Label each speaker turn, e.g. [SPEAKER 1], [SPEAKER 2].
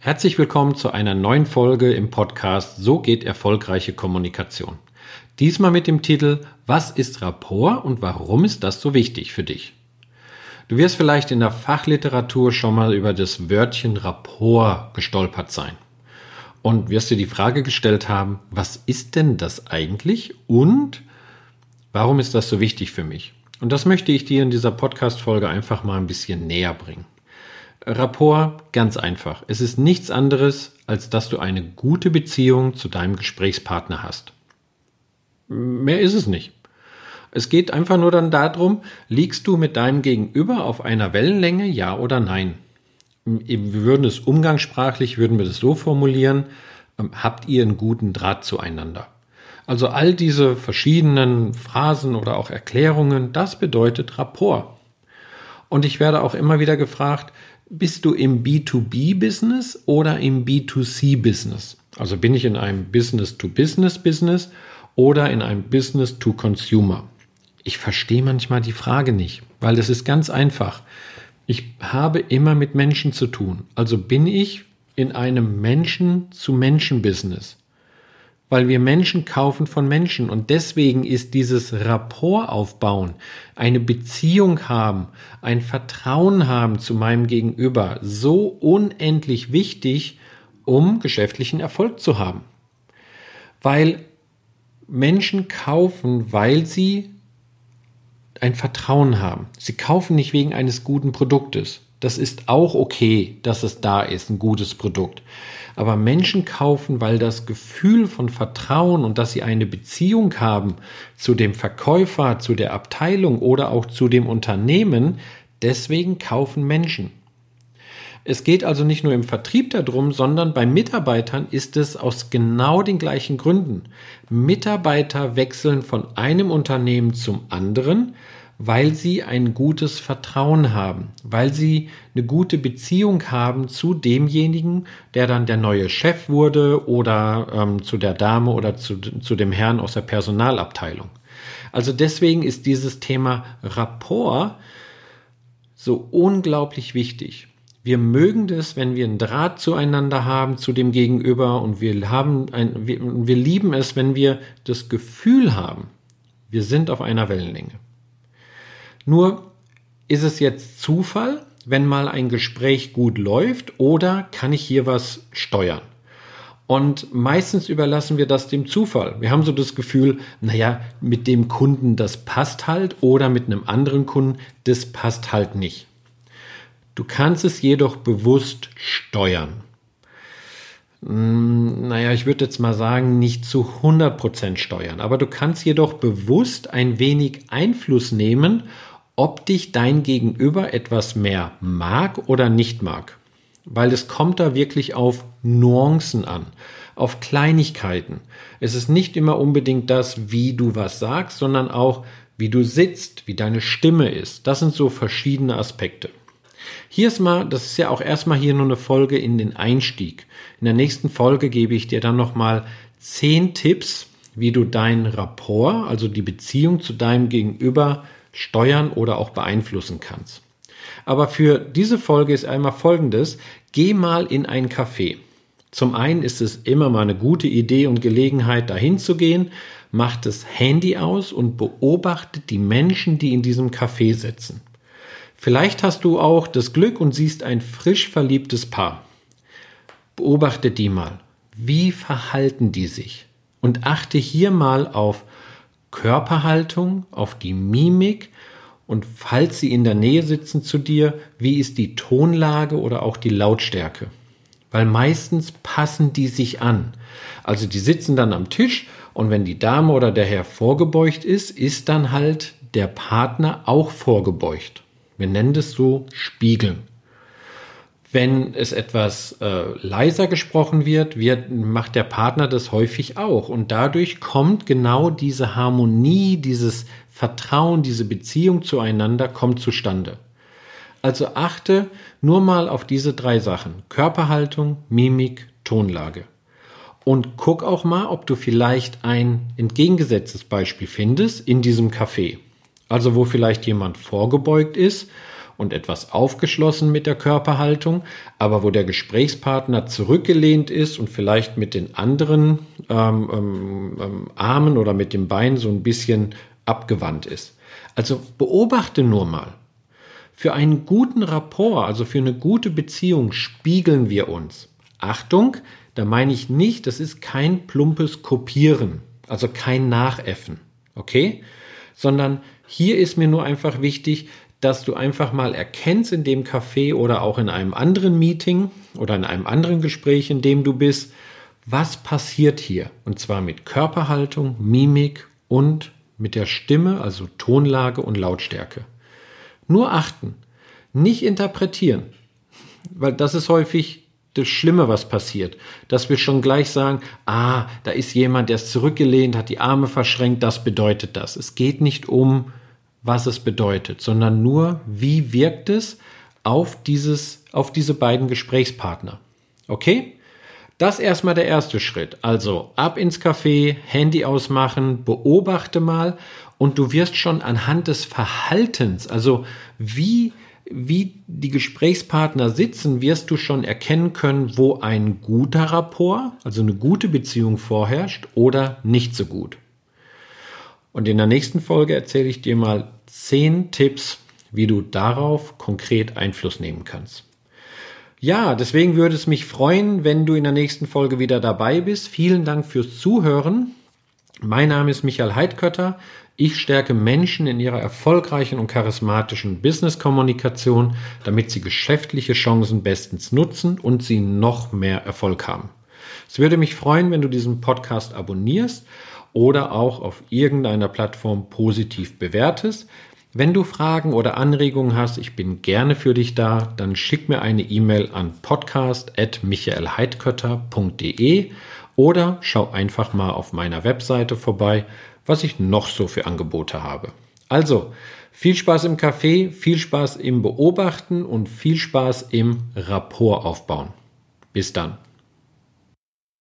[SPEAKER 1] Herzlich willkommen zu einer neuen Folge im Podcast So geht erfolgreiche Kommunikation. Diesmal mit dem Titel Was ist Rapport und warum ist das so wichtig für dich? Du wirst vielleicht in der Fachliteratur schon mal über das Wörtchen Rapport gestolpert sein und wirst dir die Frage gestellt haben, was ist denn das eigentlich und warum ist das so wichtig für mich? Und das möchte ich dir in dieser Podcast-Folge einfach mal ein bisschen näher bringen. Rapport ganz einfach. Es ist nichts anderes, als dass du eine gute Beziehung zu deinem Gesprächspartner hast. Mehr ist es nicht. Es geht einfach nur dann darum, liegst du mit deinem Gegenüber auf einer Wellenlänge, ja oder nein? Wir würden es umgangssprachlich, würden wir das so formulieren, ähm, habt ihr einen guten Draht zueinander? Also all diese verschiedenen Phrasen oder auch Erklärungen, das bedeutet Rapport. Und ich werde auch immer wieder gefragt, bist du im B2B-Business oder im B2C-Business? Also bin ich in einem Business-to-Business-Business oder in einem Business-to-Consumer? Ich verstehe manchmal die Frage nicht, weil das ist ganz einfach. Ich habe immer mit Menschen zu tun. Also bin ich in einem Menschen-zu-Menschen-Business weil wir Menschen kaufen von Menschen und deswegen ist dieses Rapport aufbauen, eine Beziehung haben, ein Vertrauen haben zu meinem Gegenüber so unendlich wichtig, um geschäftlichen Erfolg zu haben. Weil Menschen kaufen, weil sie ein Vertrauen haben. Sie kaufen nicht wegen eines guten Produktes. Das ist auch okay, dass es da ist, ein gutes Produkt. Aber Menschen kaufen, weil das Gefühl von Vertrauen und dass sie eine Beziehung haben zu dem Verkäufer, zu der Abteilung oder auch zu dem Unternehmen, deswegen kaufen Menschen. Es geht also nicht nur im Vertrieb darum, sondern bei Mitarbeitern ist es aus genau den gleichen Gründen. Mitarbeiter wechseln von einem Unternehmen zum anderen, weil sie ein gutes Vertrauen haben, weil sie eine gute Beziehung haben zu demjenigen, der dann der neue Chef wurde oder ähm, zu der Dame oder zu, zu dem Herrn aus der Personalabteilung. Also deswegen ist dieses Thema Rapport so unglaublich wichtig. Wir mögen das, wenn wir einen Draht zueinander haben, zu dem Gegenüber und wir haben ein, wir, wir lieben es, wenn wir das Gefühl haben, wir sind auf einer Wellenlänge. Nur ist es jetzt Zufall, wenn mal ein Gespräch gut läuft oder kann ich hier was steuern? Und meistens überlassen wir das dem Zufall. Wir haben so das Gefühl, naja, mit dem Kunden, das passt halt oder mit einem anderen Kunden, das passt halt nicht. Du kannst es jedoch bewusst steuern. Hm, naja, ich würde jetzt mal sagen, nicht zu 100% steuern, aber du kannst jedoch bewusst ein wenig Einfluss nehmen ob dich dein Gegenüber etwas mehr mag oder nicht mag. Weil es kommt da wirklich auf Nuancen an, auf Kleinigkeiten. Es ist nicht immer unbedingt das, wie du was sagst, sondern auch, wie du sitzt, wie deine Stimme ist. Das sind so verschiedene Aspekte. Hier ist mal, das ist ja auch erstmal hier nur eine Folge in den Einstieg. In der nächsten Folge gebe ich dir dann nochmal zehn Tipps, wie du deinen Rapport, also die Beziehung zu deinem Gegenüber steuern oder auch beeinflussen kannst. Aber für diese Folge ist einmal Folgendes. Geh mal in ein Café. Zum einen ist es immer mal eine gute Idee und Gelegenheit, dahin zu gehen. Mach das Handy aus und beobachte die Menschen, die in diesem Café sitzen. Vielleicht hast du auch das Glück und siehst ein frisch verliebtes Paar. Beobachte die mal. Wie verhalten die sich? Und achte hier mal auf Körperhaltung, auf die Mimik und falls sie in der Nähe sitzen zu dir, wie ist die Tonlage oder auch die Lautstärke? Weil meistens passen die sich an. Also die sitzen dann am Tisch und wenn die Dame oder der Herr vorgebeugt ist, ist dann halt der Partner auch vorgebeugt. Wir nennen das so Spiegeln. Wenn es etwas äh, leiser gesprochen wird, wird, macht der Partner das häufig auch. Und dadurch kommt genau diese Harmonie, dieses Vertrauen, diese Beziehung zueinander kommt zustande. Also achte nur mal auf diese drei Sachen. Körperhaltung, Mimik, Tonlage. Und guck auch mal, ob du vielleicht ein entgegengesetztes Beispiel findest in diesem Café. Also wo vielleicht jemand vorgebeugt ist und etwas aufgeschlossen mit der Körperhaltung, aber wo der Gesprächspartner zurückgelehnt ist und vielleicht mit den anderen ähm, ähm, ähm Armen oder mit dem Bein so ein bisschen abgewandt ist. Also beobachte nur mal. Für einen guten Rapport, also für eine gute Beziehung, spiegeln wir uns. Achtung, da meine ich nicht, das ist kein plumpes Kopieren, also kein Nachäffen, okay? Sondern hier ist mir nur einfach wichtig, dass du einfach mal erkennst in dem Café oder auch in einem anderen Meeting oder in einem anderen Gespräch, in dem du bist, was passiert hier? Und zwar mit Körperhaltung, Mimik und mit der Stimme, also Tonlage und Lautstärke. Nur achten, nicht interpretieren, weil das ist häufig das Schlimme, was passiert, dass wir schon gleich sagen, ah, da ist jemand, der ist zurückgelehnt, hat die Arme verschränkt, das bedeutet das. Es geht nicht um, was es bedeutet, sondern nur, wie wirkt es auf dieses, auf diese beiden Gesprächspartner. Okay? Das erstmal der erste Schritt. Also ab ins Café, Handy ausmachen, beobachte mal und du wirst schon anhand des Verhaltens, also wie wie die Gesprächspartner sitzen, wirst du schon erkennen können, wo ein guter Rapport, also eine gute Beziehung vorherrscht oder nicht so gut. Und in der nächsten Folge erzähle ich dir mal zehn Tipps, wie du darauf konkret Einfluss nehmen kannst. Ja, deswegen würde es mich freuen, wenn du in der nächsten Folge wieder dabei bist. Vielen Dank fürs Zuhören. Mein Name ist Michael Heidkötter. Ich stärke Menschen in ihrer erfolgreichen und charismatischen Business-Kommunikation, damit sie geschäftliche Chancen bestens nutzen und sie noch mehr Erfolg haben. Es würde mich freuen, wenn du diesen Podcast abonnierst oder auch auf irgendeiner Plattform positiv bewertest. Wenn du Fragen oder Anregungen hast, ich bin gerne für dich da, dann schick mir eine E-Mail an podcast.michaelheidkötter.de oder schau einfach mal auf meiner Webseite vorbei was ich noch so für Angebote habe. Also, viel Spaß im Café, viel Spaß im Beobachten und viel Spaß im Rapport aufbauen. Bis dann.